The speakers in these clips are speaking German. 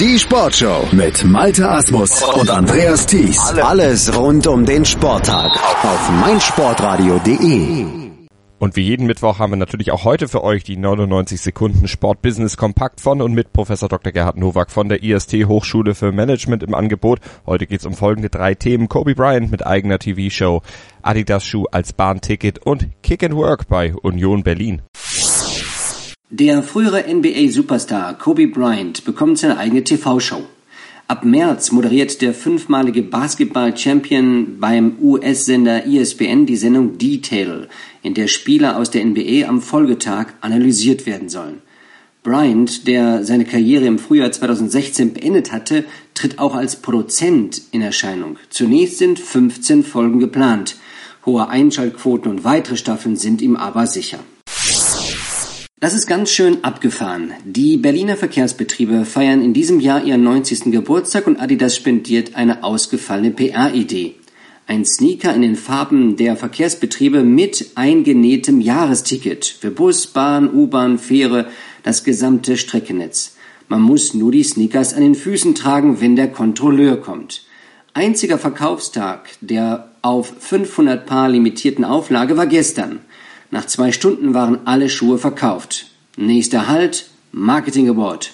Die Sportshow mit Malte Asmus und Andreas Thies. Alles rund um den Sporttag auf meinsportradio.de. Und wie jeden Mittwoch haben wir natürlich auch heute für euch die 99 Sekunden Sportbusiness Kompakt von und mit Professor Dr. Gerhard Nowak von der IST Hochschule für Management im Angebot. Heute geht es um folgende drei Themen. Kobe Bryant mit eigener TV-Show, Adidas Schuh als Bahnticket und Kick and Work bei Union Berlin. Der frühere NBA-Superstar Kobe Bryant bekommt seine eigene TV-Show. Ab März moderiert der fünfmalige Basketball-Champion beim US-Sender ESPN die Sendung Detail, in der Spieler aus der NBA am Folgetag analysiert werden sollen. Bryant, der seine Karriere im Frühjahr 2016 beendet hatte, tritt auch als Produzent in Erscheinung. Zunächst sind 15 Folgen geplant. Hohe Einschaltquoten und weitere Staffeln sind ihm aber sicher. Das ist ganz schön abgefahren. Die Berliner Verkehrsbetriebe feiern in diesem Jahr ihren 90. Geburtstag und Adidas spendiert eine ausgefallene PR-Idee. Ein Sneaker in den Farben der Verkehrsbetriebe mit eingenähtem Jahresticket für Bus, Bahn, U-Bahn, Fähre, das gesamte Streckennetz. Man muss nur die Sneakers an den Füßen tragen, wenn der Kontrolleur kommt. Einziger Verkaufstag der auf 500 Paar limitierten Auflage war gestern. Nach zwei Stunden waren alle Schuhe verkauft. Nächster Halt, Marketing Award.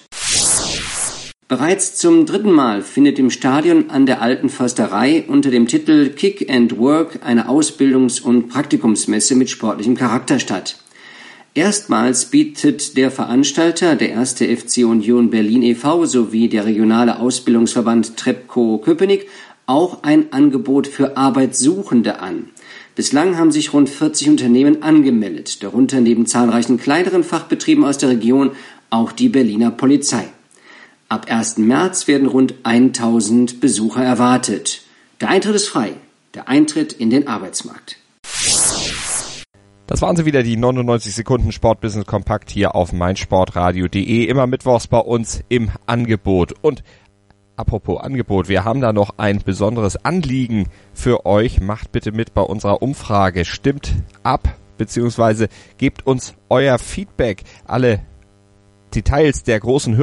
Bereits zum dritten Mal findet im Stadion an der Alten Försterei unter dem Titel Kick and Work eine Ausbildungs- und Praktikumsmesse mit sportlichem Charakter statt. Erstmals bietet der Veranstalter, der erste FC Union Berlin e.V. sowie der regionale Ausbildungsverband Trepco Köpenick auch ein Angebot für Arbeitssuchende an. Bislang haben sich rund 40 Unternehmen angemeldet, darunter neben zahlreichen kleineren Fachbetrieben aus der Region auch die Berliner Polizei. Ab 1. März werden rund 1000 Besucher erwartet. Der Eintritt ist frei. Der Eintritt in den Arbeitsmarkt. Das waren sie wieder, die 99 Sekunden Sportbusiness Kompakt hier auf meinsportradio.de. Immer mittwochs bei uns im Angebot. Und Apropos Angebot, wir haben da noch ein besonderes Anliegen für euch. Macht bitte mit bei unserer Umfrage. Stimmt ab, beziehungsweise gebt uns euer Feedback. Alle Details der großen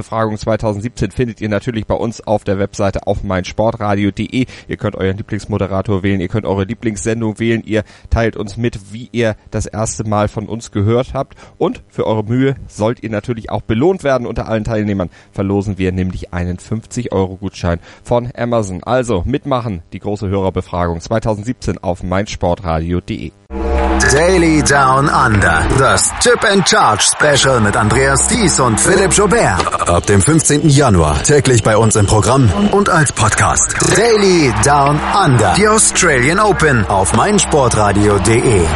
Hörerbefragung 2017 findet ihr natürlich bei uns auf der Webseite auf meinsportradio.de. Ihr könnt euren Lieblingsmoderator wählen, ihr könnt eure Lieblingssendung wählen, ihr teilt uns mit, wie ihr das erste Mal von uns gehört habt und für eure Mühe sollt ihr natürlich auch belohnt werden. Unter allen Teilnehmern verlosen wir nämlich einen 50 Euro Gutschein von Amazon. Also mitmachen, die große Hörerbefragung 2017 auf meinsportradio.de. Daily Down Under. Das Chip and Charge Special mit Andreas Thies und Philipp Jobert. Ab dem 15. Januar täglich bei uns im Programm und als Podcast. Daily Down Under. Die Australian Open auf meinsportradio.de.